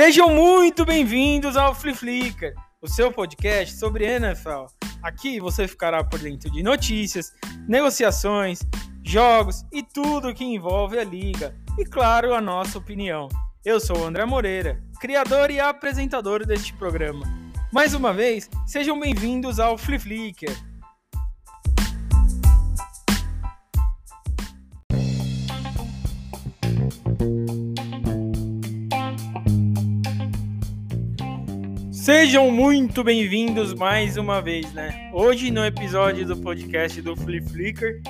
Sejam muito bem-vindos ao Flip Flicker, o seu podcast sobre NFL. Aqui você ficará por dentro de notícias, negociações, jogos e tudo que envolve a liga. E claro, a nossa opinião. Eu sou o André Moreira, criador e apresentador deste programa. Mais uma vez, sejam bem-vindos ao Flip Flicker. Sejam muito bem-vindos mais uma vez, né? Hoje no episódio do podcast do Flip Flicker,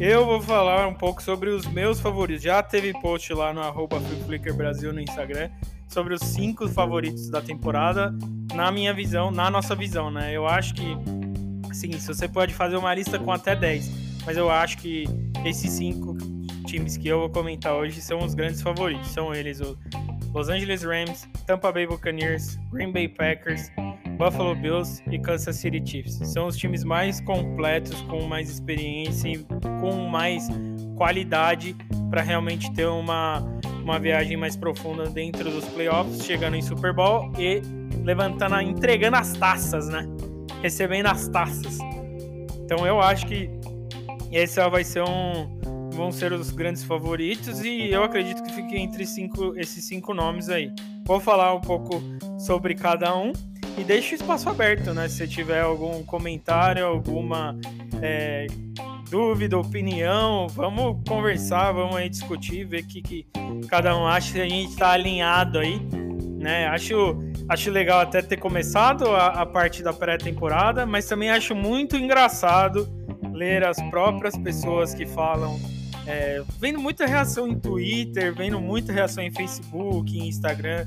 eu vou falar um pouco sobre os meus favoritos. Já teve post lá no arroba Flip Brasil no Instagram sobre os cinco favoritos da temporada, na minha visão, na nossa visão, né? Eu acho que, assim, você pode fazer uma lista com até 10, mas eu acho que esses cinco times que eu vou comentar hoje são os grandes favoritos. São eles o Los Angeles Rams, Tampa Bay Buccaneers, Green Bay Packers, Buffalo Bills e Kansas City Chiefs. São os times mais completos, com mais experiência e com mais qualidade para realmente ter uma, uma viagem mais profunda dentro dos playoffs, chegando em Super Bowl e levantando, entregando as taças, né? Recebendo as taças. Então eu acho que esse vai ser um, vão ser os grandes favoritos e eu acredito que fique entre cinco, esses cinco nomes aí. Vou falar um pouco sobre cada um e deixo o espaço aberto, né? Se tiver algum comentário, alguma é, dúvida, opinião, vamos conversar, vamos aí discutir, ver o que, que cada um acha, se a gente está alinhado aí, né? Acho, acho legal até ter começado a, a parte da pré-temporada, mas também acho muito engraçado ler as próprias pessoas que falam é, vendo muita reação em Twitter, vendo muita reação em Facebook, em Instagram.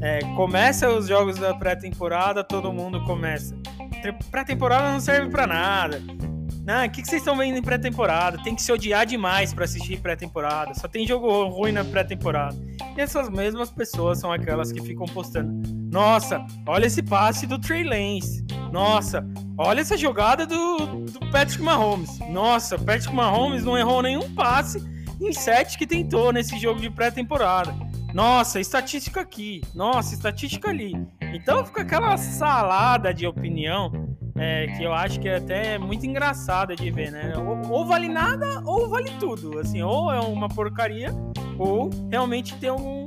É, começa os jogos da pré-temporada, todo mundo começa. Pré-temporada não serve para nada. Não, o que, que vocês estão vendo em pré-temporada? Tem que se odiar demais para assistir pré-temporada. Só tem jogo ruim na pré-temporada. E essas mesmas pessoas são aquelas que ficam postando. Nossa, olha esse passe do Trey Lance. Nossa, olha essa jogada do, do Patrick Mahomes. Nossa, Patrick Mahomes não errou nenhum passe em sete que tentou nesse jogo de pré-temporada. Nossa, estatística aqui. Nossa, estatística ali. Então fica aquela salada de opinião é, que eu acho que é até muito engraçada de ver, né? Ou, ou, vale nada ou vale tudo. Assim, ou é uma porcaria ou realmente tem um,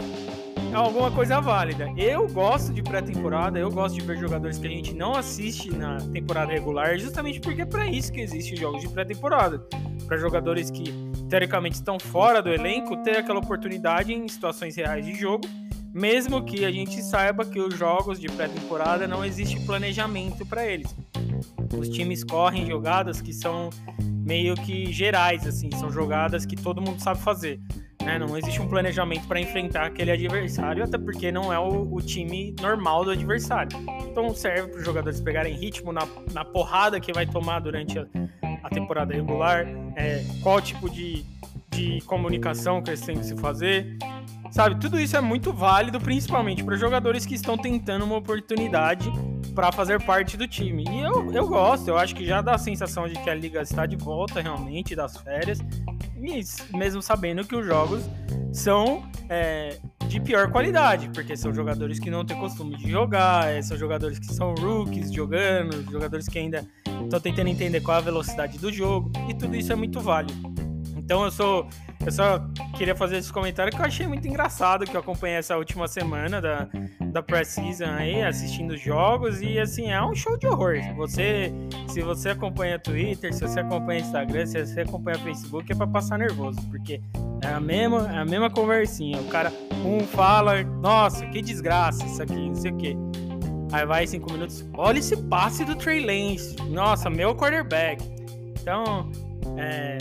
alguma coisa válida. Eu gosto de pré-temporada, eu gosto de ver jogadores que a gente não assiste na temporada regular, justamente porque é para isso que existem jogos de pré-temporada. Para jogadores que teoricamente estão fora do elenco ter aquela oportunidade em situações reais de jogo, mesmo que a gente saiba que os jogos de pré-temporada não existe planejamento para eles. Os times correm jogadas que são meio que gerais, assim, são jogadas que todo mundo sabe fazer. Né? Não existe um planejamento para enfrentar aquele adversário, até porque não é o, o time normal do adversário. Então serve para os jogadores pegarem ritmo na, na porrada que vai tomar durante a, a temporada regular, é, qual tipo de, de comunicação que eles têm que se fazer. Sabe, tudo isso é muito válido, principalmente para jogadores que estão tentando uma oportunidade para fazer parte do time. E eu, eu gosto, eu acho que já dá a sensação de que a liga está de volta realmente das férias mesmo sabendo que os jogos são é, de pior qualidade, porque são jogadores que não têm costume de jogar, é, são jogadores que são rookies jogando, jogadores que ainda estão tentando entender qual é a velocidade do jogo, e tudo isso é muito válido. Então eu sou. Eu só queria fazer esse comentário que eu achei muito engraçado, que eu acompanhei essa última semana da, da Pré-Season aí, assistindo os jogos, e assim, é um show de horror. Você, se você acompanha Twitter, se você acompanha Instagram, se você acompanha Facebook, é pra passar nervoso, porque é a mesma, é a mesma conversinha. O cara, um fala, nossa, que desgraça isso aqui, não sei o quê. Aí vai cinco minutos, olha esse passe do Trey Lance, nossa, meu quarterback. Então, é,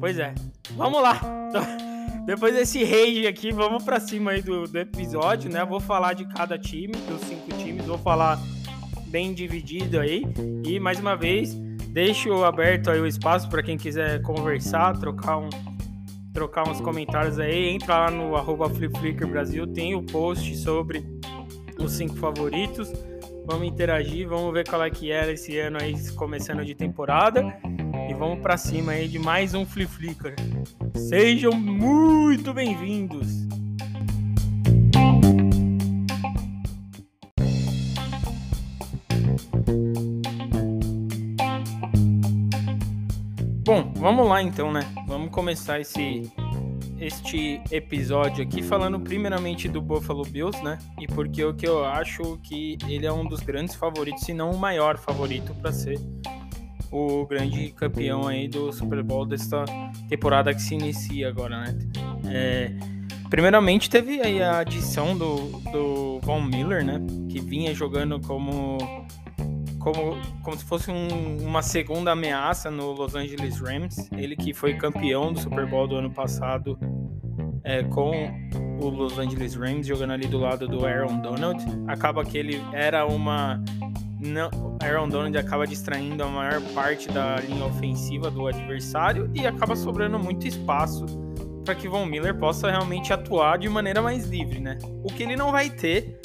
pois é, vamos lá. Depois desse rage aqui, vamos para cima aí do, do episódio, né? Vou falar de cada time, dos cinco times, vou falar bem dividido aí. E mais uma vez, deixo aberto aí o espaço para quem quiser conversar, trocar um trocar uns comentários aí, entra lá no arroba Brasil, tem o post sobre os cinco favoritos. Vamos interagir, vamos ver qual é que era esse ano aí começando de temporada e vamos para cima aí de mais um Flip Flicker. Sejam muito bem-vindos! Bom, vamos lá então, né? Vamos começar esse este episódio aqui falando primeiramente do Buffalo Bills, né? E porque o que eu acho que ele é um dos grandes favoritos, se não o maior favorito para ser o grande campeão aí do Super Bowl desta temporada que se inicia agora, né? É, primeiramente teve aí a adição do, do Von Miller, né? Que vinha jogando como como, como se fosse um, uma segunda ameaça no Los Angeles Rams. Ele que foi campeão do Super Bowl do ano passado é, com o Los Angeles Rams, jogando ali do lado do Aaron Donald. Acaba que ele era uma. Não, Aaron Donald acaba distraindo a maior parte da linha ofensiva do adversário e acaba sobrando muito espaço para que Von Miller possa realmente atuar de maneira mais livre, né? O que ele não vai ter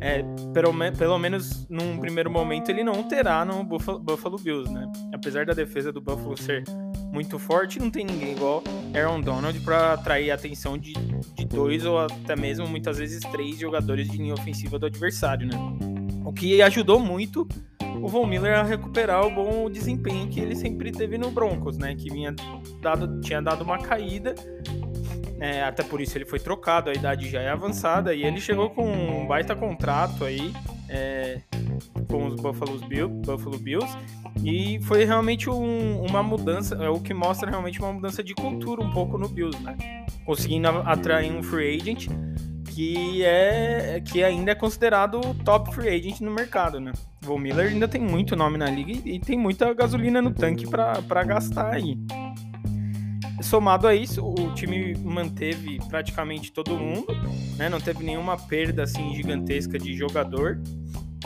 é, pelo, pelo menos num primeiro momento, ele não terá no Buffalo, Buffalo Bills, né? Apesar da defesa do Buffalo ser muito forte, não tem ninguém igual Aaron Donald para atrair a atenção de, de dois ou até mesmo muitas vezes três jogadores de linha ofensiva do adversário, né? O que ajudou muito o Von Miller a recuperar o bom desempenho que ele sempre teve no Broncos, né? Que vinha dado, tinha dado uma caída é, até por isso ele foi trocado, a idade já é avançada e ele chegou com um baita contrato aí é, com os Buffalo, Bill, Buffalo Bills e foi realmente um, uma mudança, é o que mostra realmente uma mudança de cultura um pouco no Bills, né? Conseguindo atrair um free agent que é que ainda é considerado o top free agent no mercado, né? Von Miller ainda tem muito nome na liga e, tem muita gasolina no tanque para gastar aí. Somado a isso, o time manteve praticamente todo mundo, né? Não teve nenhuma perda assim gigantesca de jogador.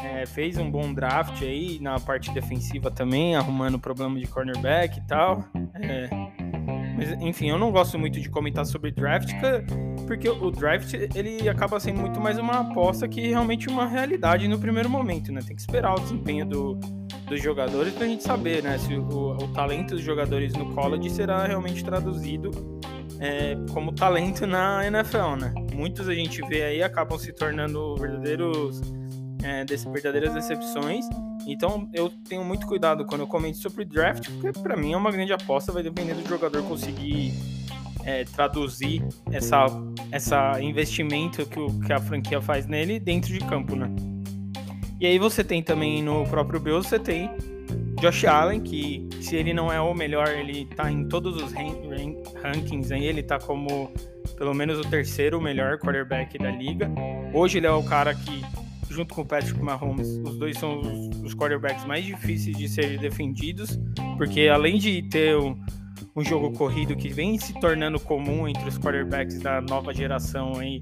É, fez um bom draft aí na parte defensiva também, arrumando problema de cornerback e tal. É, enfim, eu não gosto muito de comentar sobre draft, porque o draft ele acaba sendo muito mais uma aposta que realmente uma realidade no primeiro momento, né? Tem que esperar o desempenho do, dos jogadores para a gente saber, né, se o, o, talento dos jogadores no college será realmente traduzido é, como talento na NFL, né? Muitos a gente vê aí acabam se tornando verdadeiros é, verdadeiras decepções. Então eu tenho muito cuidado quando eu comento sobre draft, porque para mim é uma grande aposta, vai depender do jogador conseguir é, traduzir essa, essa investimento que, o, que a franquia faz nele dentro de campo, né? E aí você tem também no próprio Bills, você tem Josh Allen, que se ele não é o melhor, ele tá em todos os rankings aí, ele tá como pelo menos o terceiro melhor quarterback da liga. Hoje ele é o cara que, junto com o Patrick Mahomes, os dois são os, os quarterbacks mais difíceis de serem defendidos, porque além de ter um, um jogo corrido que vem se tornando comum entre os quarterbacks da nova geração aí,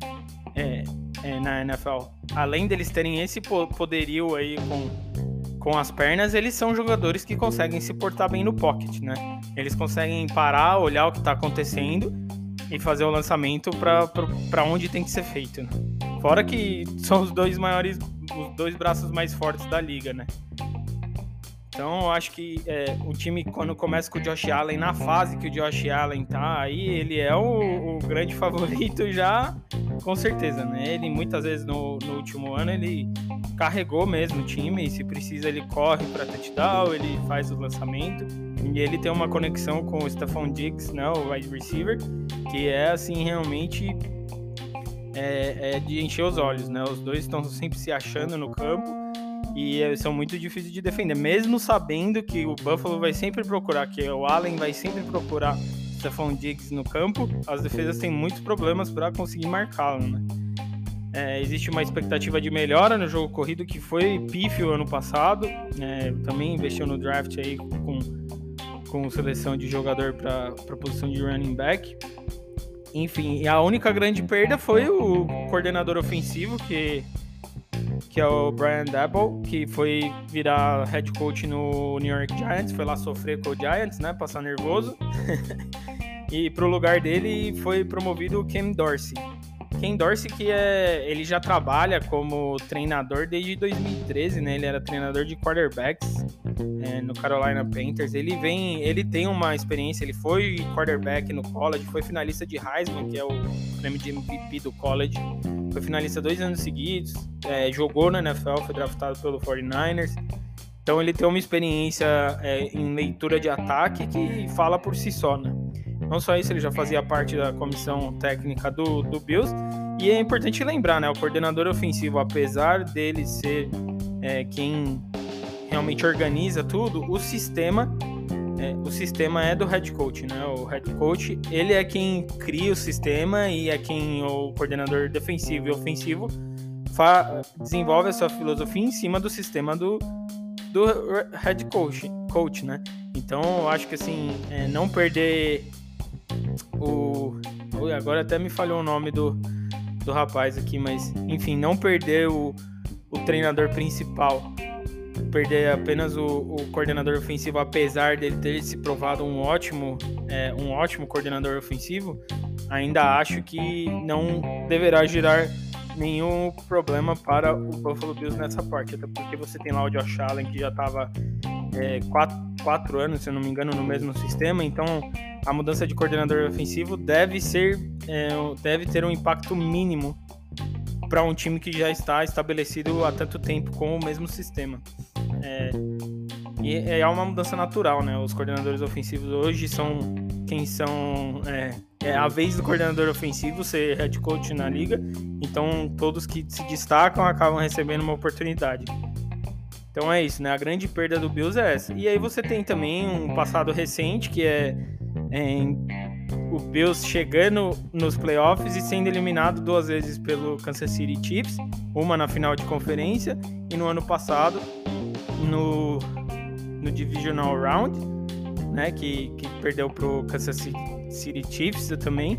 é, é, na NFL, além deles terem esse poderio aí com, com as pernas, eles são jogadores que conseguem se portar bem no pocket, né? Eles conseguem parar, olhar o que está acontecendo e fazer o lançamento para onde tem que ser feito. Né? Fora que são os dois maiores, os dois braços mais fortes da liga, né? Então eu acho que é, o time, quando começa com o Josh Allen, na fase que o Josh Allen tá, aí ele é o, o grande favorito já, com certeza, né? Ele muitas vezes no, no, último ano ele carregou mesmo o time, e se precisa ele corre para touchdown, ele faz o lançamento, e ele tem uma conexão com o Stephon Diggs, né, o wide receiver, que é assim realmente é, é de encher os olhos, né? Os dois estão sempre se achando no campo e são muito difíceis de defender, mesmo sabendo que o Buffalo vai sempre procurar, que o Allen vai sempre procurar Stephon Diggs no campo, as defesas têm muitos problemas para conseguir marcá-lo, né? É, existe uma expectativa de melhora no jogo corrido que foi pífio ano passado. É, também investiu no draft aí com, com seleção de jogador para a posição de running back. Enfim, a única grande perda foi o coordenador ofensivo que que é o Brian Dabble, que foi virar head coach no New York Giants, foi lá sofrer com o Giants, né, passar nervoso. e pro lugar dele foi promovido o Ken Dorsey. Ken Dorsey que é, ele já trabalha como treinador desde 2013, né? Ele era treinador de quarterbacks é, no Carolina Panthers. Ele vem, ele tem uma experiência. Ele foi quarterback no college, foi finalista de Heisman, que é o prêmio de MVP do college foi finalista dois anos seguidos, é, jogou na NFL, foi draftado pelo 49ers. Então ele tem uma experiência é, em leitura de ataque que fala por si só, né? Não só isso, ele já fazia parte da comissão técnica do, do Bills. E é importante lembrar, né? O coordenador ofensivo, apesar dele ser é, quem realmente organiza tudo, o sistema é, o sistema é do head coach, né? O head coach ele é quem cria o sistema e é quem o coordenador defensivo e ofensivo desenvolve a sua filosofia em cima do sistema do, do head coach, coach, né? Então eu acho que assim é, não perder o agora até me falhou o nome do, do rapaz aqui, mas enfim, não perder o, o treinador principal. Perder apenas o, o, coordenador ofensivo, apesar dele ter se provado um ótimo, é, um ótimo coordenador ofensivo, ainda acho que não deverá gerar nenhum problema para o Buffalo Bills nessa parte, até porque você tem lá o Josh Allen que já estava é, quatro, quatro anos, se eu não me engano, no mesmo sistema, então a mudança de coordenador ofensivo deve ser, é, deve ter um impacto mínimo para um time que já está estabelecido há tanto tempo com o mesmo sistema. É, e é uma mudança natural, né? Os coordenadores ofensivos hoje são quem são. É, é, a vez do coordenador ofensivo ser head coach na liga, então todos que se destacam acabam recebendo uma oportunidade. Então é isso, né? A grande perda do Bills é essa. E aí você tem também um passado recente que é, é o Bills chegando nos playoffs e sendo eliminado duas vezes pelo Kansas City Chiefs, uma na final de conferência e no ano passado no, no Divisional Round, né, que, que perdeu pro Kansas City Chiefs também.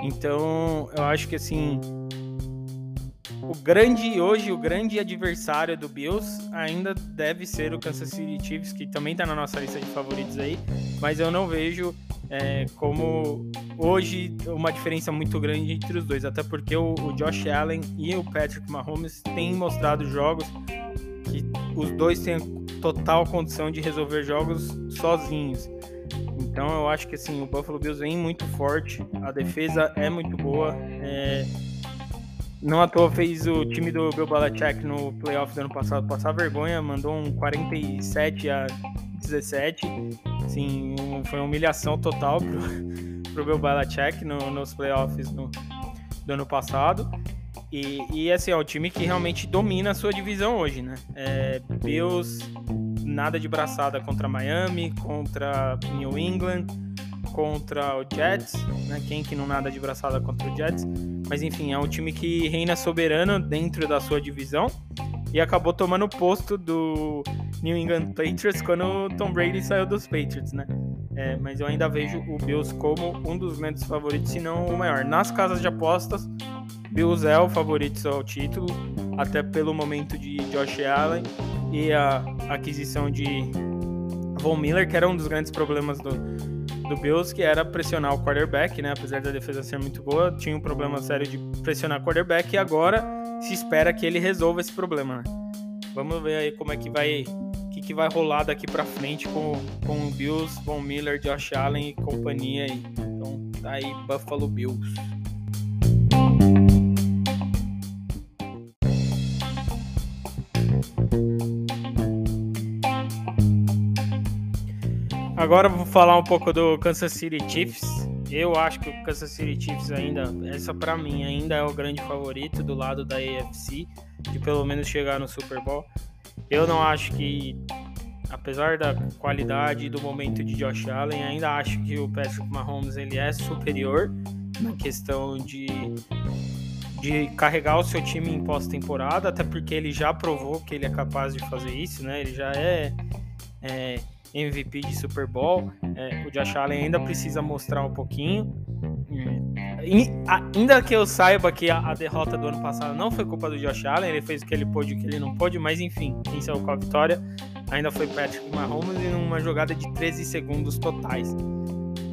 Então, eu acho que assim, o grande hoje, o grande adversário do Bills ainda deve ser o Kansas City Chiefs, que também está na nossa lista de favoritos aí, mas eu não vejo é, como hoje uma diferença muito grande entre os dois, até porque o, o Josh Allen e o Patrick Mahomes têm mostrado jogos que os dois têm total condição de resolver jogos sozinhos. Então eu acho que assim, o Buffalo Bills vem muito forte, a defesa é muito boa. É... Não à toa fez o time do Bill Belichick no playoff do ano passado passar vergonha, mandou um 47 a 17. Assim, um, foi uma humilhação total pro, pro Bill Belichick no, nos playoffs no, do ano passado. E, e assim, é o time que realmente domina a sua divisão hoje, né? É, Bills, nada de braçada contra Miami, contra New England, contra o Jets, né? Quem que não nada de braçada contra o Jets? Mas enfim, é um time que reina soberano dentro da sua divisão e acabou tomando o posto do New England Patriots quando o Tom Brady saiu dos Patriots, né? É, mas eu ainda vejo o Bills como um dos grandes favoritos, se não o maior. Nas casas de apostas, Bills é o favorito ao título, até pelo momento de Josh Allen e a aquisição de Von Miller, que era um dos grandes problemas do, do Bills, que era pressionar o quarterback, né? Apesar da defesa ser muito boa, tinha um problema sério de pressionar o quarterback e agora se espera que ele resolva esse problema. Né? Vamos ver aí como é que vai, que, que vai rolar daqui para frente com, com o Bills, Von Miller, Josh Allen e companhia aí. Então, tá aí Buffalo Bills. Agora vou falar um pouco do Kansas City Chiefs. Eu acho que o Kansas City Chiefs ainda, essa para mim ainda é o grande favorito do lado da AFC, de pelo menos chegar no Super Bowl. Eu não acho que, apesar da qualidade do momento de Josh Allen, ainda acho que o Patrick Mahomes ele é superior na questão de de carregar o seu time em pós-temporada, até porque ele já provou que ele é capaz de fazer isso, né? Ele já é, é MVP de Super Bowl. É, o Josh Allen ainda precisa mostrar um pouquinho. E, ainda que eu saiba que a, a, derrota do ano passado não foi culpa do Josh Allen, ele fez o que ele pôde e o que ele não pôde, mas enfim, quem saiu com a vitória ainda foi Patrick Mahomes em uma jogada de 13 segundos totais.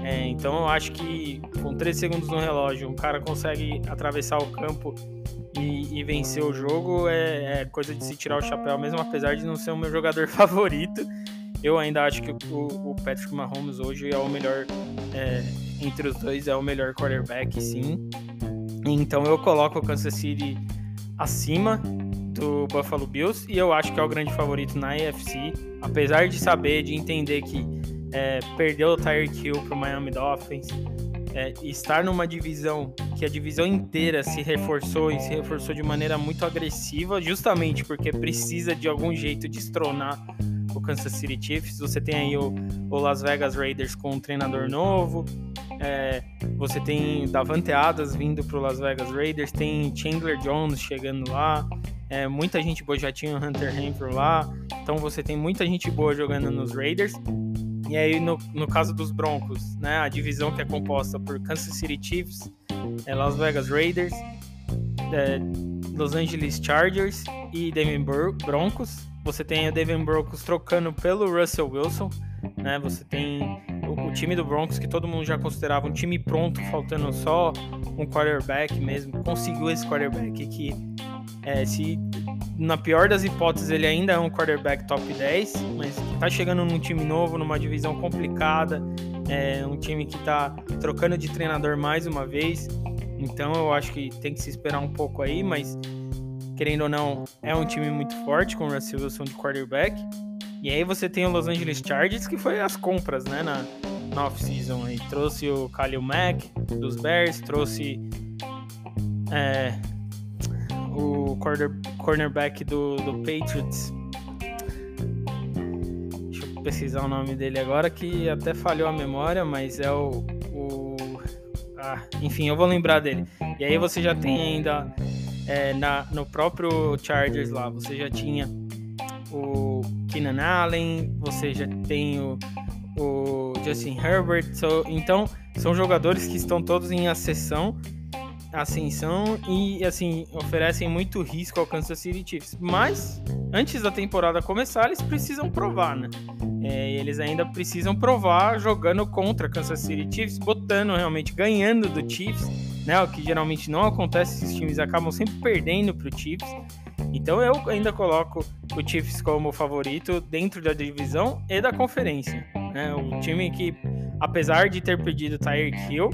É, então eu acho que com 13 segundos no relógio, um cara consegue atravessar o campo e, e vencer o jogo é, é, coisa de se tirar o chapéu, mesmo apesar de não ser o meu jogador favorito. Eu ainda acho que o, o Patrick Mahomes hoje é o melhor é, entre os dois, é o melhor quarterback, sim. Então eu coloco o Kansas City acima do Buffalo Bills e eu acho que é o grande favorito na AFC, apesar de saber, de entender que é, perdeu o Tyreek Hill para o Miami Dolphins, é, estar numa divisão que a divisão inteira se reforçou e se reforçou de maneira muito agressiva, justamente porque precisa de algum jeito destronar o Kansas City Chiefs. Você tem aí o, o Las Vegas Raiders com um treinador novo, é, você tem Davante Adams vindo para o Las Vegas Raiders, tem Chandler Jones chegando lá, é, muita gente boa já tinha o Hunter Renfrew lá, então você tem muita gente boa jogando nos Raiders. E aí, no, no caso dos Broncos, né, a divisão que é composta por Kansas City Chiefs, é, Las Vegas Raiders, é, Los Angeles Chargers e Denver Broncos. Você tem o Denver Broncos trocando pelo Russell Wilson, né? Você tem o, o, time do Broncos que todo mundo já considerava um time pronto, faltando só um quarterback mesmo. Conseguiu esse quarterback que é, se na pior das hipóteses ele ainda é um quarterback top 10, mas que tá chegando num time novo, numa divisão complicada, é um time que tá trocando de treinador mais uma vez. Então eu acho que tem que se esperar um pouco aí, mas querendo ou não, é um time muito forte com o Russell Wilson de quarterback. E aí você tem o Los Angeles Chargers, que foi as compras, né, na, na off-season. Trouxe o Khalil Mack dos Bears, trouxe é, o corner, cornerback do, do Patriots. Deixa eu pesquisar o nome dele agora, que até falhou a memória, mas é o, o ah, enfim, eu vou lembrar dele. E aí você já tem ainda é, na, no próprio Chargers lá, você já tinha o Keenan Allen, você já tem o, o Justin Herbert. So, então, são jogadores que estão todos em ascensão, ascensão e assim oferecem muito risco ao Kansas City Chiefs. Mas antes da temporada começar, eles precisam provar, né? É, eles ainda precisam provar jogando contra Kansas City Chiefs, botando realmente, ganhando do Chiefs, né? O que geralmente não acontece, esses times acabam sempre perdendo para o Chiefs. Então eu ainda coloco o Chiefs como favorito dentro da divisão e da conferência. Né? O time que, apesar de ter perdido o Tyreek Hill,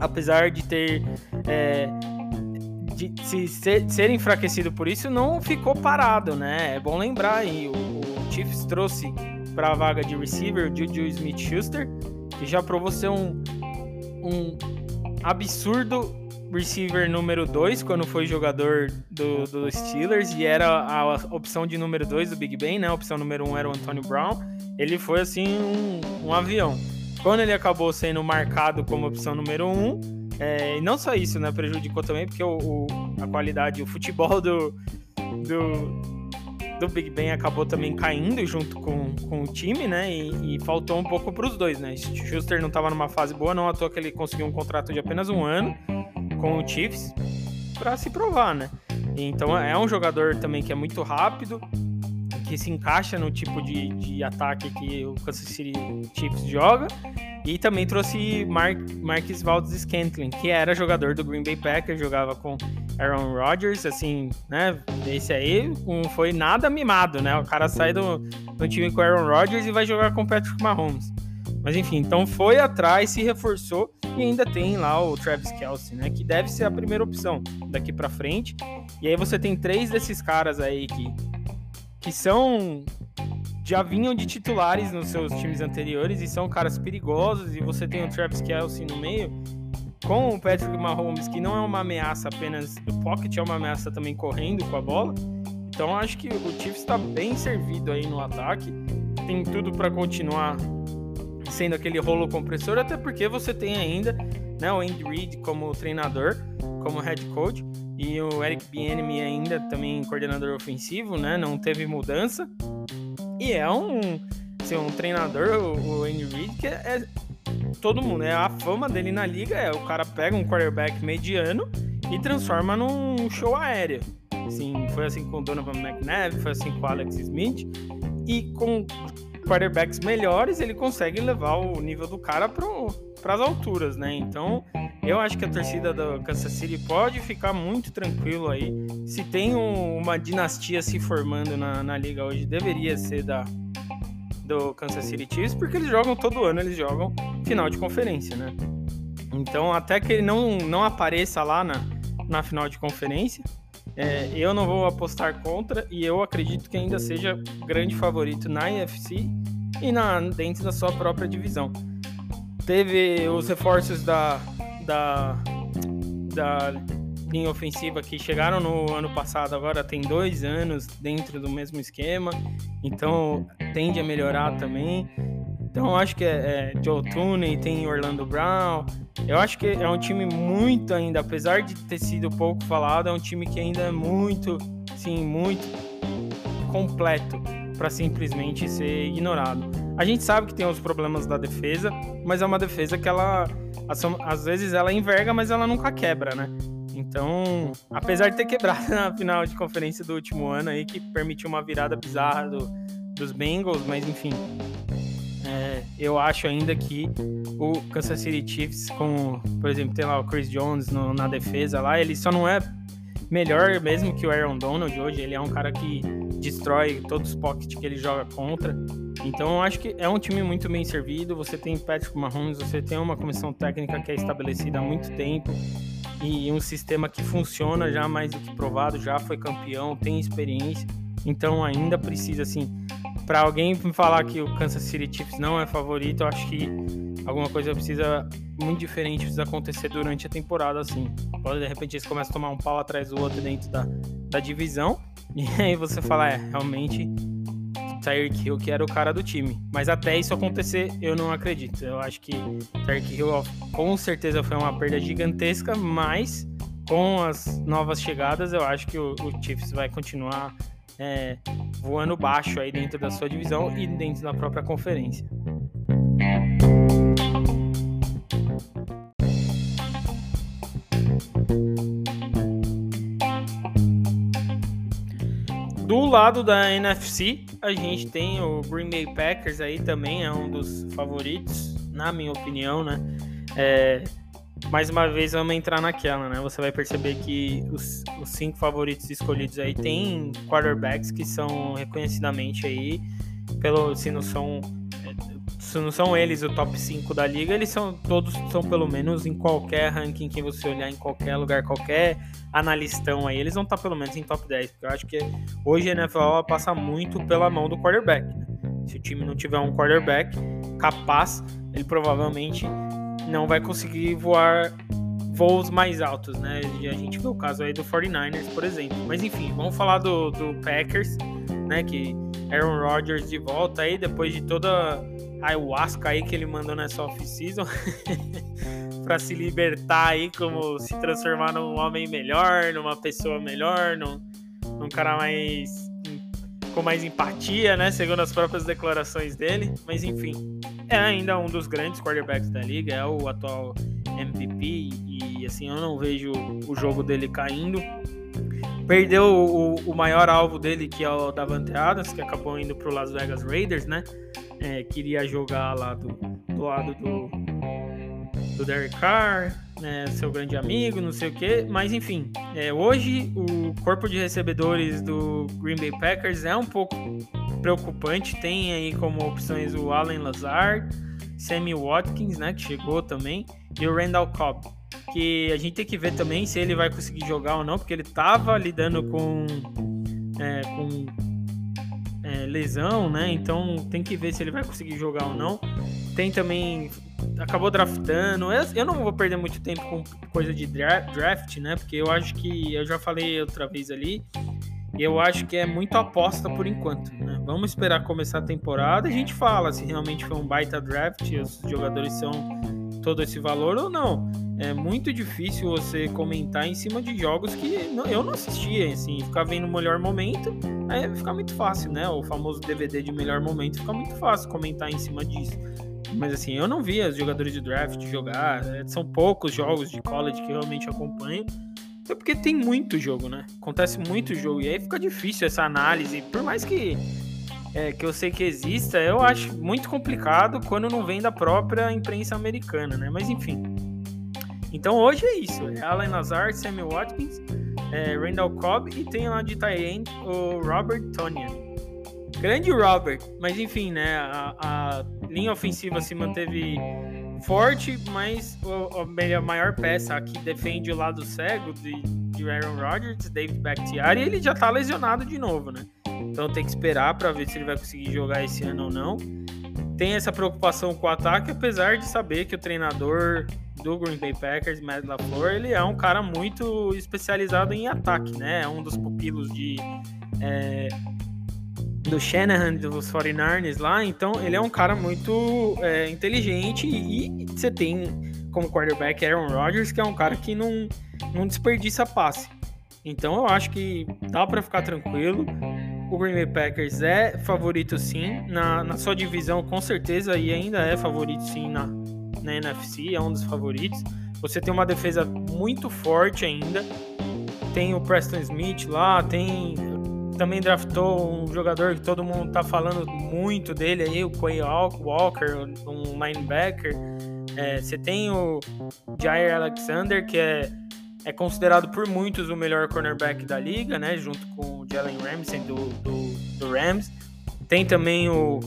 apesar de ter é, de se ser, ser, enfraquecido por isso, não ficou parado, né? É bom lembrar aí, o, o Chiefs trouxe para a vaga de receiver, Juju Smith-Schuster, que já provou ser um, um absurdo receiver número 2 quando foi jogador do, do, Steelers e era a opção de número 2 do Big Ben, né? A opção número 1 um era o Antonio Brown. Ele foi assim um, um avião. Quando ele acabou sendo marcado como opção número 1, um, é, e não só isso, né? Prejudicou também porque o, o a qualidade, o futebol do, do do Big Ben acabou também caindo junto com, com o time, né? E, e faltou um pouco para os dois, né? Schuster não estava numa fase boa, não à toa que ele conseguiu um contrato de apenas um ano com o Chiefs para se provar, né? Então é um jogador também que é muito rápido, que se encaixa no tipo de, de ataque que o Kansas City Chiefs joga. E também trouxe Mark, Marcus Valdes Scantling, que era jogador do Green Bay Packers, jogava com Aaron Rodgers, assim, né? Esse aí não foi nada mimado, né? O cara sai do, do time com Aaron Rodgers e vai jogar com Patrick Mahomes. Mas enfim, então foi atrás, se reforçou e ainda tem lá o Travis Kelsey, né? Que deve ser a primeira opção daqui para frente. E aí você tem três desses caras aí que, que são já vinham de titulares nos seus times anteriores e são caras perigosos. E você tem o Travis Kelsey no meio, com o Patrick Mahomes, que não é uma ameaça apenas do pocket, é uma ameaça também correndo com a bola. Então acho que o Chiefs está bem servido aí no ataque. Tem tudo para continuar sendo aquele rolo compressor, até porque você tem ainda né, o Andy Reid como treinador, como head coach, e o Eric Bieniemy ainda também coordenador ofensivo, né? Não teve mudança. E é um, assim, um treinador, o, o Andy Reid, que é, é, todo mundo, é a fama dele na liga é o cara pega um quarterback mediano e transforma num show aéreo. Assim, foi assim com o Donovan McNabb, foi assim com o Alex Smith e com quarterbacks melhores ele consegue levar o nível do cara para as alturas, né? Então eu acho que a torcida do Kansas City pode ficar muito tranquilo aí. Se tem um, uma dinastia se formando na, na liga hoje, deveria ser da do Kansas City Chiefs, porque eles jogam todo ano, eles jogam final de conferência, né? Então, até que ele não, não apareça lá na, na final de conferência, É, eu não vou apostar contra e eu acredito que ainda seja grande favorito na NFC e na, dentro da sua própria divisão. Teve os reforços da, da, da linha ofensiva que chegaram no ano passado, agora tem dois anos dentro do mesmo esquema, então tende a melhorar também. Então acho que é, é Joe Tooney, tem Orlando Brown. Eu acho que é um time muito ainda, apesar de ter sido pouco falado, é um time que ainda é muito, sim, muito completo para simplesmente ser ignorado. A gente sabe que tem os problemas da defesa, mas é uma defesa que ela às vezes ela enverga, mas ela nunca quebra, né? Então, apesar de ter quebrado na final de conferência do último ano aí, que permitiu uma virada bizarra do, dos Bengals, mas enfim, é, eu acho ainda que o Kansas City Chiefs, com, por exemplo, tem lá o Chris Jones no, na defesa lá, ele só não é melhor mesmo que o Aaron Donald hoje. Ele é um cara que destrói todos os pockets que ele joga contra. Então eu acho que é um time muito bem servido. Você tem Patrick Mahomes, você tem uma comissão técnica que é estabelecida há muito tempo e um sistema que funciona já mais do que provado, já foi campeão, tem experiência. Então ainda precisa assim para alguém falar que o Kansas City Chiefs não é favorito, eu acho que alguma coisa precisa muito diferente precisa acontecer durante a temporada, assim. Pode de repente eles começam a tomar um pau atrás do outro dentro da, da divisão, e aí você fala, é, realmente Tyreek Hill que era o cara do time. Mas até isso acontecer, eu não acredito. Eu acho que Tyreek Hill com certeza foi uma perda gigantesca, mas com as novas chegadas, eu acho que o, o Chiefs vai continuar é, voando baixo aí dentro da sua divisão e dentro da própria conferência. Do lado da NFC, a gente tem o Green Bay Packers aí também, é um dos favoritos, na minha opinião, né? É, mais uma vez vamos entrar naquela, né? Você vai perceber que os, os cinco favoritos escolhidos aí tem quarterbacks que são reconhecidamente aí, pelo se não são se não são eles o top 5 da liga, eles são todos são pelo menos em qualquer ranking que você olhar em qualquer lugar, qualquer analistão aí, eles vão estar pelo menos em top 10, porque eu acho que hoje a NFL passa muito pela mão do quarterback. Né? Se o time não tiver um quarterback capaz, ele provavelmente não vai conseguir voar voos mais altos, né? A gente vê o caso aí do 49ers, por exemplo. Mas enfim, vamos falar do, do Packers, né? Que Aaron Rodgers de volta aí, depois de toda ayahuasca aí que ele mandou nessa off-season, para se libertar aí, como se transformar num homem melhor, numa pessoa melhor, num, num cara mais com mais empatia, né? Segundo as próprias declarações dele. Mas enfim, é ainda um dos grandes quarterbacks da liga, é o atual MVP e assim eu não vejo o jogo dele caindo. Perdeu o, o maior alvo dele, que é o Davante Adams, que acabou indo para o Las Vegas Raiders, né? É, queria jogar lá do, do lado do, do Derek Carr, né, seu grande amigo, não sei o que, mas enfim, é, hoje o corpo de recebedores do Green Bay Packers é um pouco preocupante, tem aí como opções o Allen Lazard, Sammy Watkins, né, que chegou também, e o Randall Cobb, que a gente tem que ver também se ele vai conseguir jogar ou não, porque ele tava lidando com, é, com é, lesão, né, então tem que ver se ele vai conseguir jogar ou não. Tem também acabou draftando. Eu, não vou perder muito tempo com coisa de draft, né? Porque eu acho que eu já falei outra vez ali. Eu acho que é muito aposta por enquanto. Né? Vamos esperar começar a temporada a gente fala se realmente foi um baita draft, os jogadores são todo esse valor ou não. É muito difícil você comentar em cima de jogos que eu não assistia, assim, ficar vendo o melhor momento, aí fica muito fácil, né? O famoso DVD de melhor momento fica muito fácil comentar em cima disso. Mas assim, eu não via os jogadores de draft jogar. Né? São poucos jogos de college que realmente acompanho. Até porque tem muito jogo, né? Acontece muito jogo. E aí fica difícil essa análise. Por mais que, é, que eu sei que exista, eu acho muito complicado quando não vem da própria imprensa americana, né? Mas enfim. Então hoje é isso. É Alan Lazar, Samuel Watkins, é, Randall Cobb e tem lá de tie o Robert Tonyan. Grande Robert, mas enfim, né? A, a linha ofensiva se manteve forte, mas a maior peça que defende o lado cego de de Aaron Rodgers, David Bakhtiari, ele já tá lesionado de novo, né? Então tem que esperar para ver se ele vai conseguir jogar esse ano ou não. Tem essa preocupação com o ataque, apesar de saber que o treinador do Green Bay Packers, Matt LaFleur, ele é um cara muito especializado em ataque, né? É um dos pupilos de é, do Shanahan dos 49ers lá, então ele é um cara muito é, inteligente e você tem como quarterback Aaron Rodgers, que é um cara que não, não desperdiça passe. Então eu acho que dá para ficar tranquilo. O Green Bay Packers é favorito sim na, na sua divisão, com certeza, e ainda é favorito sim na, na NFC, é um dos favoritos. Você tem uma defesa muito forte ainda. Tem o Preston Smith lá, tem também draftou um jogador que todo mundo tá falando muito dele aí, o Quay Walker, um linebacker. É, você tem o Jair Alexander, que é, é considerado por muitos o melhor cornerback da liga, né? Junto com o Jalen Ramsey do, do, do Rams. Tem também o,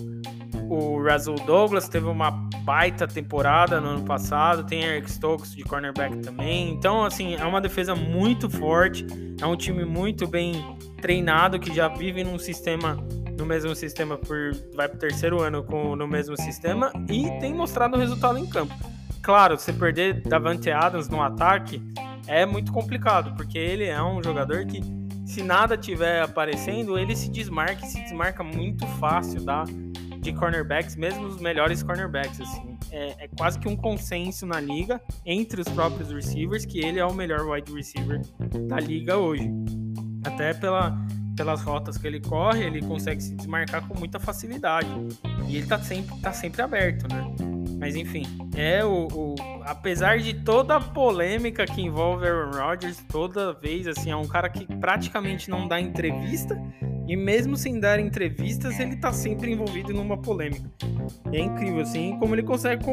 o Russell Douglas, teve uma baita temporada no ano passado. Tem Eric Stokes de cornerback também. Então, assim, é uma defesa muito forte. É um time muito bem treinado que já vive num sistema no mesmo sistema por vai para o terceiro ano com no mesmo sistema e tem mostrado resultado em campo. Claro, se perder Davante Adams no ataque é muito complicado, porque ele é um jogador que se nada tiver aparecendo, ele se desmarca e se desmarca muito fácil da de cornerbacks, mesmo os melhores cornerbacks assim. É, é quase que um consenso na liga entre os próprios receivers que ele é o melhor wide receiver da liga hoje. Até pela pelas rotas que ele corre, ele consegue se desmarcar com muita facilidade. E ele tá sempre, tá sempre aberto, né? Mas enfim, é o, o, apesar de toda a polêmica que envolve Aaron Rodgers, toda vez assim, é um cara que praticamente não dá entrevista e mesmo sem dar entrevistas, ele tá sempre envolvido numa polêmica. E é incrível assim como ele consegue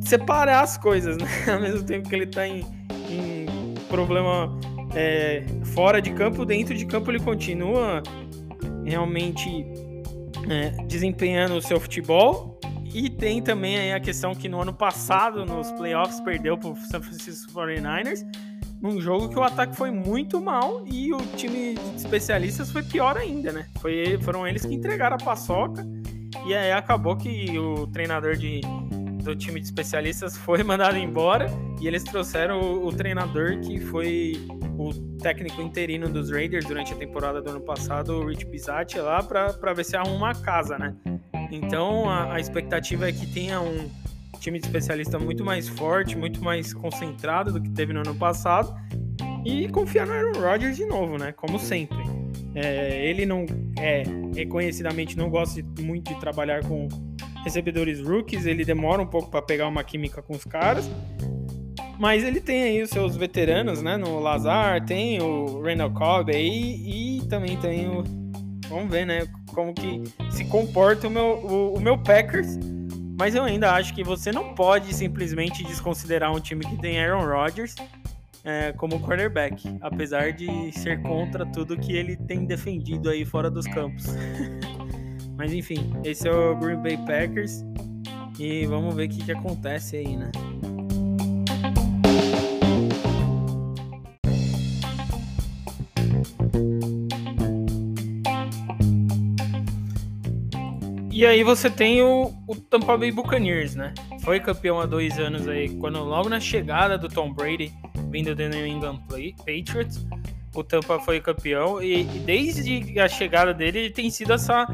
separar as coisas, né? Ao mesmo tempo que ele tá em, em problema é, fora de campo, dentro de campo ele continua realmente é, desempenhando o seu futebol. E tem também aí a questão que no ano passado, nos playoffs, perdeu para o San Francisco 49ers, num jogo que o ataque foi muito mal e o time de especialistas foi pior ainda, né? Foi, foram eles que entregaram a paçoca e aí acabou que o treinador de, do time de especialistas foi mandado embora e eles trouxeram o, o treinador que foi o técnico interino dos Raiders durante a temporada do ano passado, o Rich Bisatti, lá para ver se arruma uma casa, né? Então a, a, expectativa é que tenha um time de especialista muito mais forte, muito mais concentrado do que teve no ano passado e confiar no Aaron Rodgers de novo, né? Como sempre. É, ele não é reconhecidamente não gosta muito de trabalhar com recebedores rookies, ele demora um pouco para pegar uma química com os caras. Mas ele tem aí os seus veteranos, né? No Lazar, tem o Randall Cobb aí e também tem o. Vamos ver, né? Como que se comporta o meu, o, o meu Packers. Mas eu ainda acho que você não pode simplesmente desconsiderar um time que tem Aaron Rodgers é, como quarterback, apesar de ser contra tudo que ele tem defendido aí fora dos campos. Mas enfim, esse é o Green Bay Packers e vamos ver o que, que acontece aí, né? E aí você tem o, o, Tampa Bay Buccaneers, né? Foi campeão há dois anos aí, quando logo na chegada do Tom Brady, vindo do New England Play, Patriots, o Tampa foi campeão e, e desde a chegada dele tem sido essa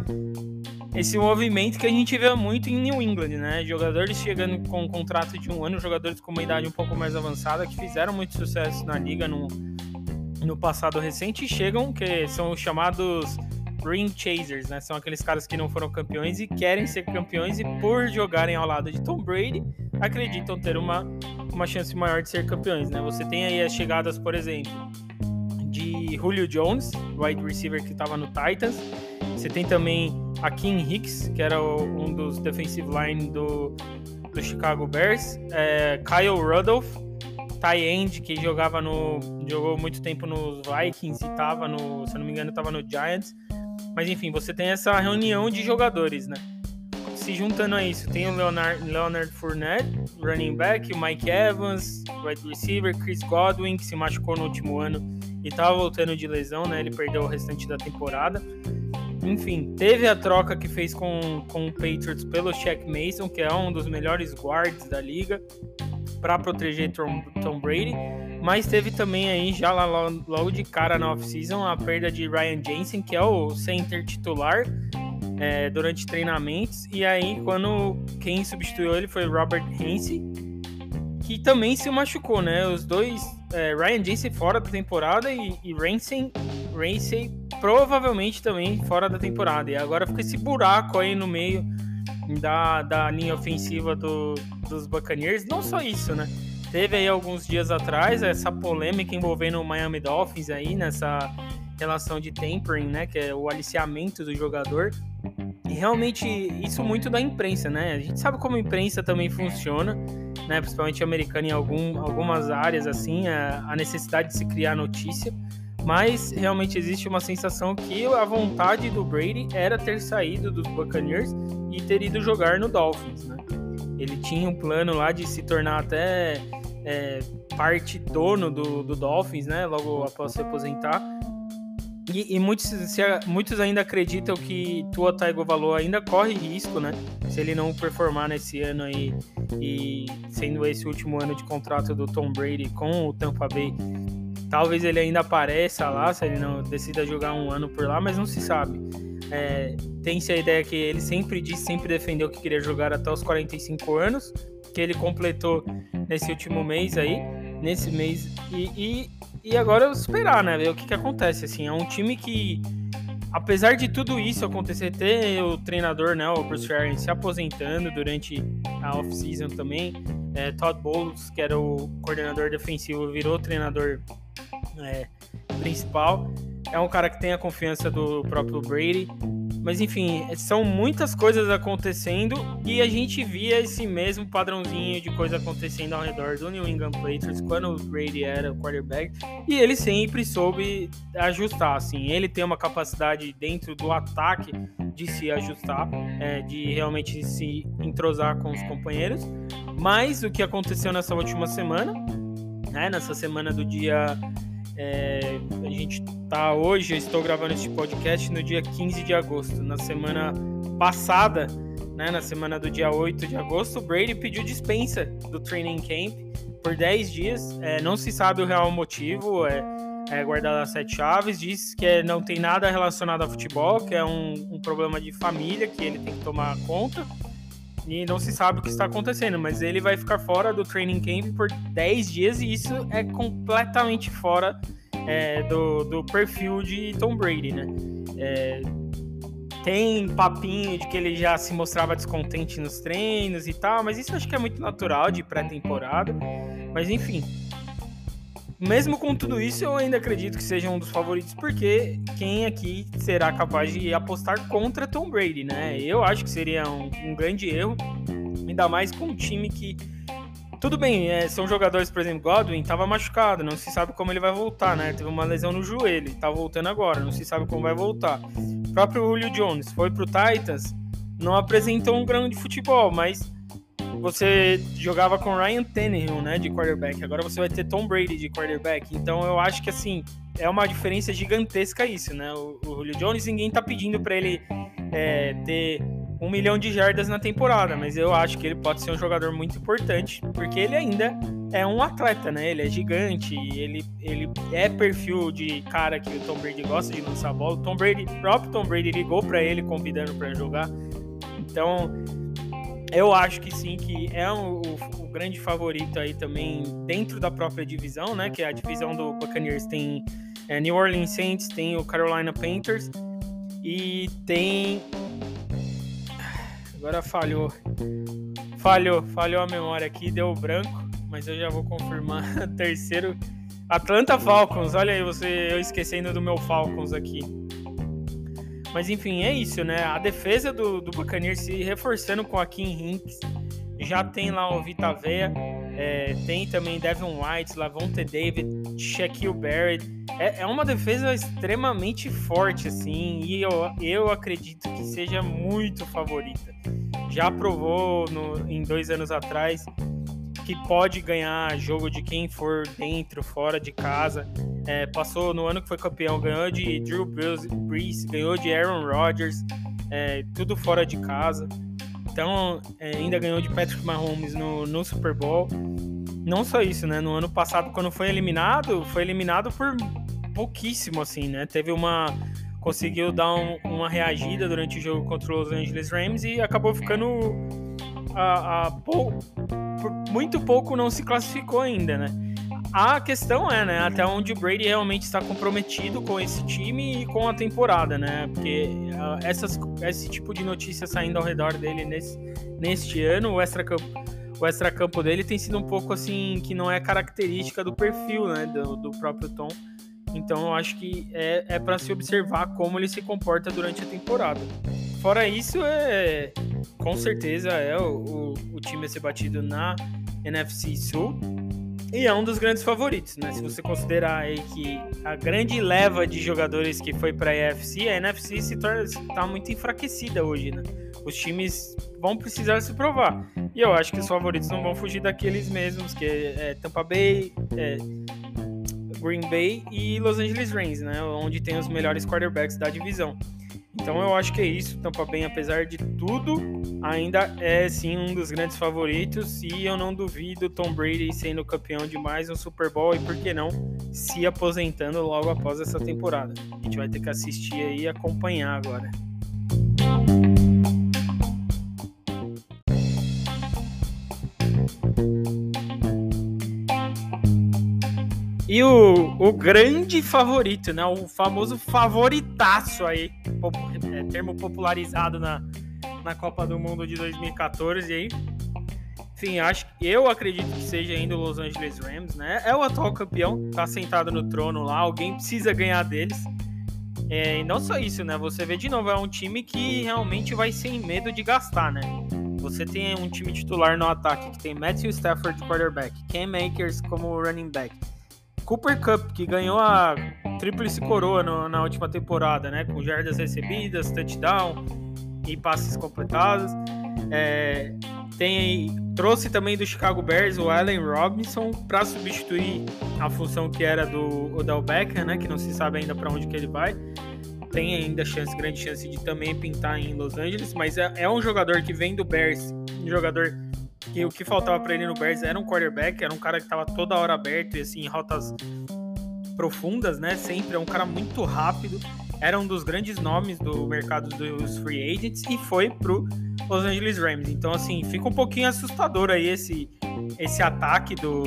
esse movimento que a gente vê muito em New England, né? Jogadores chegando com um contrato de um ano, jogadores com uma idade um pouco mais avançada que fizeram muito sucesso na liga no, no passado recente chegam que são os chamados Ring Chasers, né? São aqueles caras que não foram campeões e querem ser campeões e por jogarem ao lado de Tom Brady, acreditam ter uma, uma chance maior de ser campeões, né? Você tem aí as chegadas, por exemplo, de Julio Jones, wide receiver que estava no Titans. Você tem também a Kim Hicks, que era um dos defensive line do, do Chicago Bears. É, Kyle Rudolph, tie end, que jogava no. jogou muito tempo nos Vikings e estava no. Se não me engano, estava no Giants. Mas enfim, você tem essa reunião de jogadores, né? se juntando a isso, tem o Leonard, Leonard Fournette, running back, o Mike Evans, wide receiver, Chris Godwin, que se machucou no último ano e estava voltando de lesão, né? Ele perdeu o restante da temporada. Enfim, teve a troca que fez com, com o Patriots pelo Shaq Mason, que é um dos melhores guards da liga, para proteger Tom, Tom, Brady. Mas teve também aí, já lá, logo de cara na off-season, a perda de Ryan Jensen, que é o center titular é, durante treinamentos. E aí, quando quem substituiu ele foi Robert Hensey, que também se machucou, né? Os dois, é, Ryan Jensen fora da temporada e, e Ramsey, Ramsey provavelmente também fora da temporada. E agora fica esse buraco aí no meio da, da linha ofensiva do, dos Buccaneers. Não só isso, né? Teve aí alguns dias atrás essa polêmica envolvendo o Miami Dolphins aí nessa relação de tempering, né, que é o aliciamento do jogador. E realmente isso muito da imprensa, né? A gente sabe como a imprensa também funciona, né, principalmente americana em algum, algumas áreas assim, a, a necessidade de se criar notícia. Mas realmente existe uma sensação que a vontade do Brady era ter saído dos Buccaneers e ter ido jogar no Dolphins, né? Ele tinha um plano lá de se tornar até é, parte dono do, do Dolphins, né? Logo após se aposentar. E, e muitos, se, muitos ainda acreditam que Tua Tagovailoa ainda corre risco, né? Se ele não performar nesse ano aí e sendo esse último ano de contrato do Tom Brady com o Tampa Bay, talvez ele ainda apareça lá, se ele não decida jogar um ano por lá, mas não se sabe. É, Tem-se a ideia que ele sempre disse, sempre defendeu que queria jogar até os 45 anos, que ele completou nesse último mês aí, nesse mês, e, e, e agora esperar, né, ver o que, que acontece, assim, é um time que, apesar de tudo isso acontecer, ter o treinador, né, o Bruce Arians se aposentando durante a off-season também, é, Todd Bowles, que era o coordenador defensivo, virou treinador é, principal, é um cara que tem a confiança do próprio Brady. Mas enfim, são muitas coisas acontecendo e a gente via esse mesmo padrãozinho de coisa acontecendo ao redor do New England Patriots quando o Brady era o quarterback e ele sempre soube ajustar. Assim, ele tem uma capacidade dentro do ataque de se ajustar, é, de realmente se entrosar com os companheiros. Mas o que aconteceu nessa última semana, né, nessa semana do dia é, a gente tá hoje, eu estou gravando este podcast no dia 15 de agosto. Na semana passada, né, na semana do dia 8 de agosto, o Brady pediu dispensa do training camp por 10 dias. É, não se sabe o real motivo, é, é guardado as sete chaves. Diz que é, não tem nada relacionado a futebol, que é um, um problema de família que ele tem que tomar conta e não se sabe o que está acontecendo, mas ele vai ficar fora do training camp por 10 dias e isso é completamente fora é, do, do perfil de Tom Brady, né? É, tem papinho de que ele já se mostrava descontente nos treinos e tal, mas isso acho que é muito natural de pré-temporada. Mas enfim, mesmo com tudo isso, eu ainda acredito que seja um dos favoritos, porque quem aqui será capaz de apostar contra Tom Brady, né? Eu acho que seria um, um grande erro, ainda mais com um time que. Tudo bem, é, são jogadores, por exemplo, Godwin estava machucado, não se sabe como ele vai voltar, né? Teve uma lesão no joelho, está voltando agora, não se sabe como vai voltar. O próprio Julio Jones foi pro Titans, não apresentou um grande futebol, mas você jogava com Ryan Tannehill, né, de quarterback. Agora você vai ter Tom Brady de quarterback. Então eu acho que assim é uma diferença gigantesca isso, né? O, o Julio Jones ninguém tá pedindo para ele é, ter um milhão de jardas na temporada, mas eu acho que ele pode ser um jogador muito importante porque ele ainda é um atleta, né? Ele é gigante, ele, ele é perfil de cara que o Tom Brady gosta de lançar a bola. O Tom Brady, o próprio Tom Brady ligou para ele convidando para jogar. Então eu acho que sim, que é o, o, o, grande favorito aí também dentro da própria divisão, né? Que é a divisão do Buccaneers tem é, New Orleans Saints, tem o Carolina Panthers e tem. Agora falhou. Falhou, falhou a memória aqui, deu branco, mas eu já vou confirmar. Terceiro, Atlanta Falcons. Olha aí, você eu esquecendo do meu Falcons aqui. Mas enfim, é isso, né? A defesa do, do Buccaneers se reforçando com a Kim Hinks. Já tem lá o Vita Vea, é, tem também Devin White, Lavonte David, Shaquille Barrett. É, é, uma defesa extremamente forte, assim, e eu, eu acredito que seja muito favorita. já provou no, em dois anos atrás que pode ganhar jogo de quem for dentro, fora de casa. É, passou no ano que foi campeão, ganhou de Drew Brees, ganhou de Aaron Rodgers, é, tudo fora de casa. Então, é, ainda ganhou de Patrick Mahomes no, no Super Bowl. Não só isso, né? No ano passado, quando foi eliminado, foi eliminado por pouquíssimo, assim, né? Teve uma. Conseguiu dar um, uma reagida durante o jogo contra os Los Angeles Rams e acabou ficando a, a por muito pouco não se classificou ainda, né? A questão é, né, até onde o Brady realmente está comprometido com esse time e com a temporada, né? Porque uh, essas, esse tipo de notícia saindo ao redor dele nesse, neste ano, o extra-campo o extra-campo dele tem sido um pouco assim, que não é característica do perfil, né, do, do próprio Tom. Então eu acho que é, é para se observar como ele se comporta durante a temporada. Fora isso, é com certeza é o, o, o time a ser batido na NFC Sul e é um dos grandes favoritos, né? Se você considerar aí que a grande leva de jogadores que foi para a NFC, a NFC se está muito enfraquecida hoje, né? Os times vão precisar se provar. E eu acho que os favoritos não vão fugir daqueles mesmos, que é, é Tampa Bay, é Green Bay e Los Angeles Rams, né? Onde tem os melhores quarterbacks da divisão. Então eu acho que é isso. Tampa Bay, apesar de tudo, ainda é sim um dos grandes favoritos. E eu não duvido Tom Brady sendo campeão de mais um Super Bowl e por que não se aposentando logo após essa temporada. A gente vai ter que assistir aí e acompanhar agora. E o, o grande favorito, né? O famoso favoritaço aí, é, termo popularizado na, na Copa do Mundo de 2014 aí. Enfim, acho eu acredito que seja ainda o Los Angeles Rams, né? É o atual campeão, tá sentado no trono lá, alguém precisa ganhar deles. É, e não só isso, né? Você vê de novo, é um time que realmente vai sem medo de gastar, né? Você tem um time titular no ataque que tem Matthew Stafford quarterback, Cam Akers como running back, Cooper Cup, que ganhou a tríplice coroa no, na última temporada, né? Com jardas recebidas, touchdown e passes completados. É, tem trouxe também do Chicago Bears o Allen Robinson para substituir a função que era do Odell Beckham, né? Que não se sabe ainda para onde que ele vai. Tem ainda chance, grande chance de também pintar em Los Angeles, mas é, é um jogador que vem do Bears, um jogador que o que faltava para ele no Bears era um quarterback, era um cara que estava toda hora aberto e assim, em rotas profundas, né? Sempre é um cara muito rápido. Era um dos grandes nomes do mercado dos free agents e foi pro Los Angeles Rams. Então, assim, fica um pouquinho assustador aí esse, esse ataque do,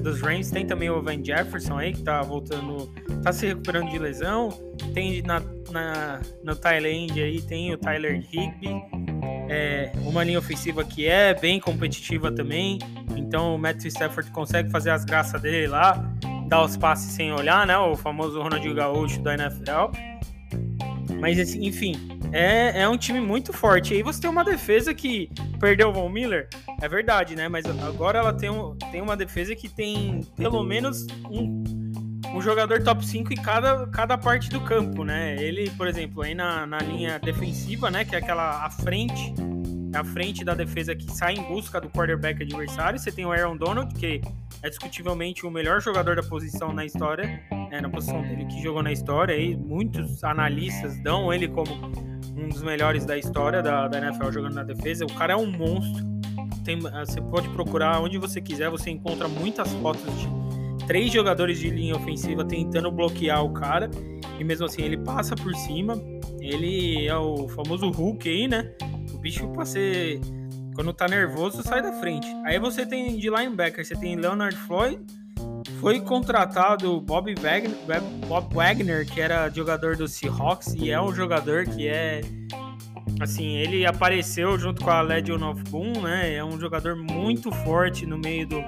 dos Rams. Tem também o Van Jefferson aí, que tá voltando, tá se recuperando de lesão. Tem na, na, no Thailand aí, tem o Tyler Higby é, uma linha ofensiva que é bem competitiva também. Então o Matthew Stafford consegue fazer as graças dele lá, dar os passes sem olhar, né? O famoso Ronaldinho Gaúcho da NFL. Mas enfim, é, é um time muito forte. Aí você tem uma defesa que perdeu o Von Miller, é verdade, né? Mas agora ela tem, um, tem uma defesa que tem pelo menos um, um jogador top 5 em cada, cada parte do campo, né? Ele, por exemplo, aí na, na linha defensiva, né? Que é aquela à frente, à frente da defesa que sai em busca do quarterback adversário. Você tem o Aaron Donald, que é discutivelmente o melhor jogador da posição na história, né, na posição dele que jogou na história. E muitos analistas dão ele como um dos melhores da história da, da NFL jogando na defesa. O cara é um monstro. Tem, você pode procurar onde você quiser, você encontra muitas fotos de três jogadores de linha ofensiva tentando bloquear o cara, e mesmo assim ele passa por cima. Ele é o famoso Hulk aí, né? O bicho pra ser. Quando tá nervoso, sai da frente. Aí você tem de linebacker, você tem Leonard Floyd, foi contratado Bob Wagner, Bob Wagner, que era jogador do Seahawks e é um jogador que é assim, ele apareceu junto com a Legion of Boom, né? É um jogador muito forte no meio do,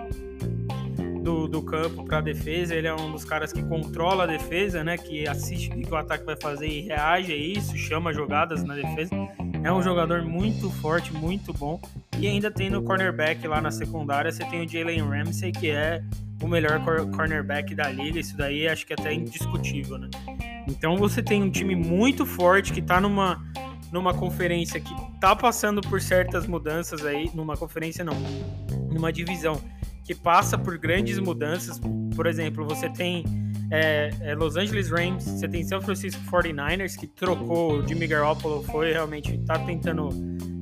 do, do campo para a defesa. Ele é um dos caras que controla a defesa, né? Que assiste o que o ataque vai fazer e reage a isso, chama jogadas na defesa. É um jogador muito forte, muito bom. E ainda tem no cornerback lá na secundária, você tem o Jalen Ramsey, que é o melhor cornerback da liga. Isso daí acho que é até indiscutível, né? Então você tem um time muito forte que tá numa numa conferência que tá passando por certas mudanças aí, numa conferência não, numa divisão que passa por grandes mudanças. Por exemplo, você tem é, é Los Angeles Rams, você tem San Francisco 49ers, que trocou o Jimmy Garoppolo, foi realmente, tá tentando,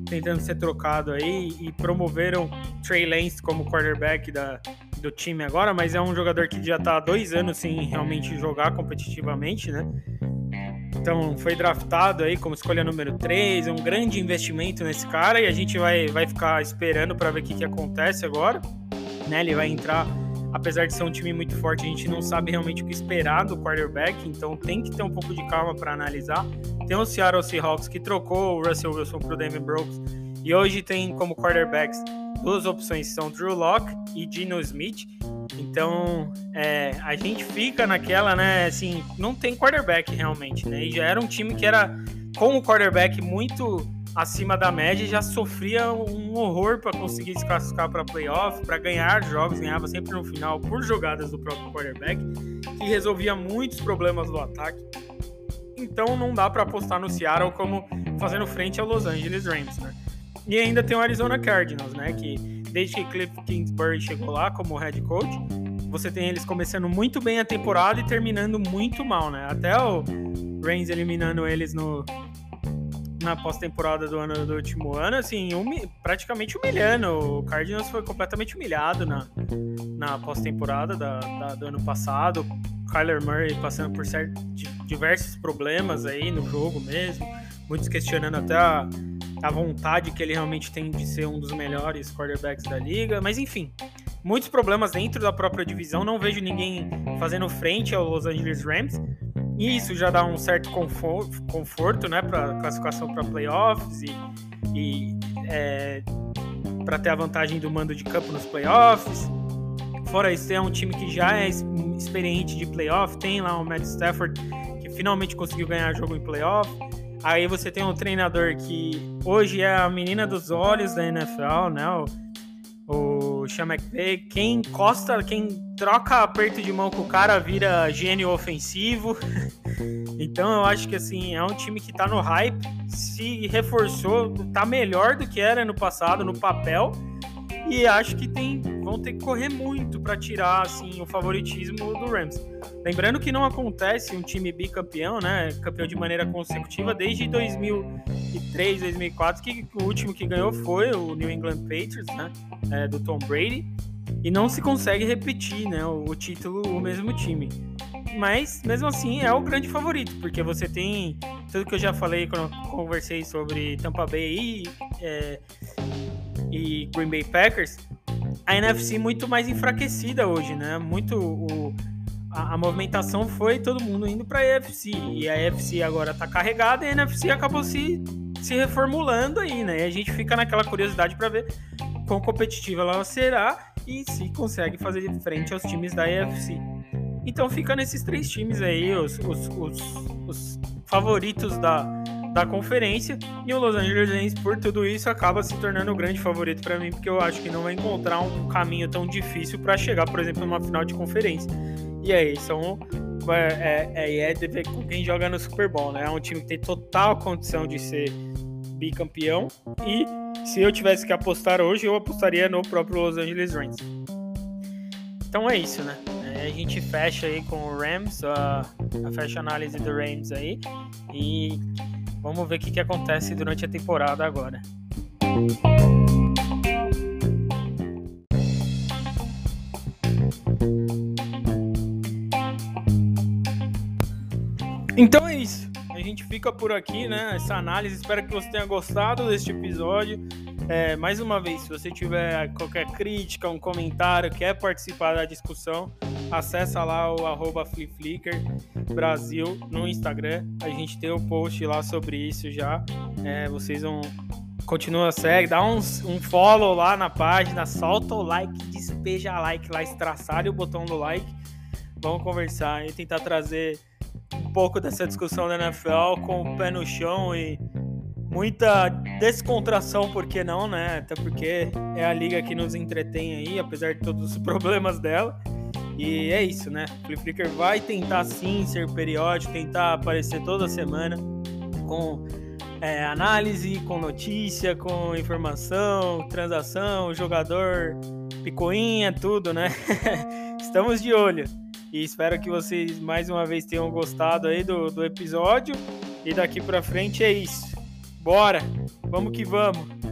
tentando ser trocado aí, e promoveram Trey Lance como quarterback da, do time agora, mas é um jogador que já tá há dois anos sem realmente jogar competitivamente, né? Então foi draftado aí como escolha número 3, é um grande investimento nesse cara e a gente vai, vai ficar esperando para ver o que, que acontece agora. Né? Ele vai entrar, apesar de ser um time muito forte, a gente não sabe realmente o que esperar do quarterback, então tem que ter um pouco de calma para analisar. Tem o Seattle Seahawks que trocou o Russell Wilson para o Damon Brooks e hoje tem como quarterbacks duas opções, são Drew Locke e Gino Smith. Então, é, a gente fica naquela, né? Assim, não tem quarterback realmente, né? E já era um time que era com o quarterback muito acima da média, já sofria um horror para conseguir se classificar para playoff, para ganhar jogos, ganhava sempre no final por jogadas do próprio quarterback, que resolvia muitos problemas do ataque. Então, não dá para apostar no Seattle como fazendo frente ao Los Angeles Rams, né? E ainda tem o Arizona Cardinals, né? Que desde que Cliff Kingsbury chegou lá como head coach, você tem eles começando muito bem a temporada e terminando muito mal, né? Até o Reigns eliminando eles no na pós-temporada do ano do último ano, assim, praticamente humilhando. O Cardinals foi completamente humilhado na, na pós-temporada do ano passado. Kyler Murray passando por certos diversos problemas aí no jogo mesmo, muitos questionando até a a vontade que ele realmente tem de ser um dos melhores quarterbacks da liga, mas enfim, muitos problemas dentro da própria divisão. Não vejo ninguém fazendo frente ao Los Angeles Rams. E isso já dá um certo conforto, conforto né, para classificação para playoffs e, e é, para ter a vantagem do mando de campo nos playoffs. Fora isso, é um time que já é experiente de playoff. Tem lá o Matt Stafford que finalmente conseguiu ganhar jogo em playoff. Aí você tem um treinador que hoje é a menina dos olhos da NFL, né? O, o Sean McVay. Quem encosta, quem troca aperto de mão com o cara vira gênio ofensivo. então eu acho que assim, é um time que tá no hype, se reforçou, tá melhor do que era no passado, no papel. E acho que tem, vão ter que correr muito para tirar assim o favoritismo do Rams. Lembrando que não acontece um time bicampeão, né? Campeão de maneira consecutiva desde 2003, 2004, que o último que ganhou foi o New England Patriots, né? É, do Tom Brady. E não se consegue repetir, né? O, o título, o mesmo time. Mas, mesmo assim, é o grande favorito, porque você tem tudo que eu já falei quando eu conversei sobre Tampa Bay e, é, e Green Bay Packers. A NFC muito mais enfraquecida hoje, né? Muito o, a, a, movimentação foi todo mundo indo para a EFC e a EFC agora está carregada e a NFC acabou se, se reformulando aí, né? E a gente fica naquela curiosidade para ver quão competitiva ela será e se consegue fazer frente aos times da EFC. Então fica nesses três times aí, os, os, os, os favoritos da, da conferência. E o Los Angeles Rams, por tudo isso, acaba se tornando o grande favorito para mim, porque eu acho que não vai encontrar um caminho tão difícil para chegar, por exemplo, numa final de conferência. E aí, são. É, é, é de ver com quem joga no Super Bowl, né? É um time que tem total condição de ser bicampeão. E se eu tivesse que apostar hoje, eu apostaria no próprio Los Angeles Rams. Então é isso, né? É, a gente fecha aí com o Rams, a, a fecha análise do Rams aí. E vamos ver o que, que acontece durante a temporada agora. Então é isso. A gente fica por aqui, né? Essa análise. Espero que você tenha gostado deste episódio. É, mais uma vez, se você tiver qualquer crítica, um comentário, quer participar da discussão, acessa lá o arroba Brasil no Instagram. A gente tem um post lá sobre isso já. É, vocês vão. Continua segue, dá um, um follow lá na página, solta o like, despeja like lá, estraçalha o botão do like. Vamos conversar e tentar trazer um pouco dessa discussão da NFL com o pé no chão e muita descontração, por que não, né? Até porque é a liga que nos entretém aí, apesar de todos os problemas dela. E é isso, né? O Flip Flicker vai tentar sim ser periódico, tentar aparecer toda semana com é, análise, com notícia, com informação, transação, jogador, picoinha, tudo, né? Estamos de olho. E espero que vocês mais uma vez tenham gostado aí do, do episódio. E daqui pra frente é isso. Bora! Vamos que vamos!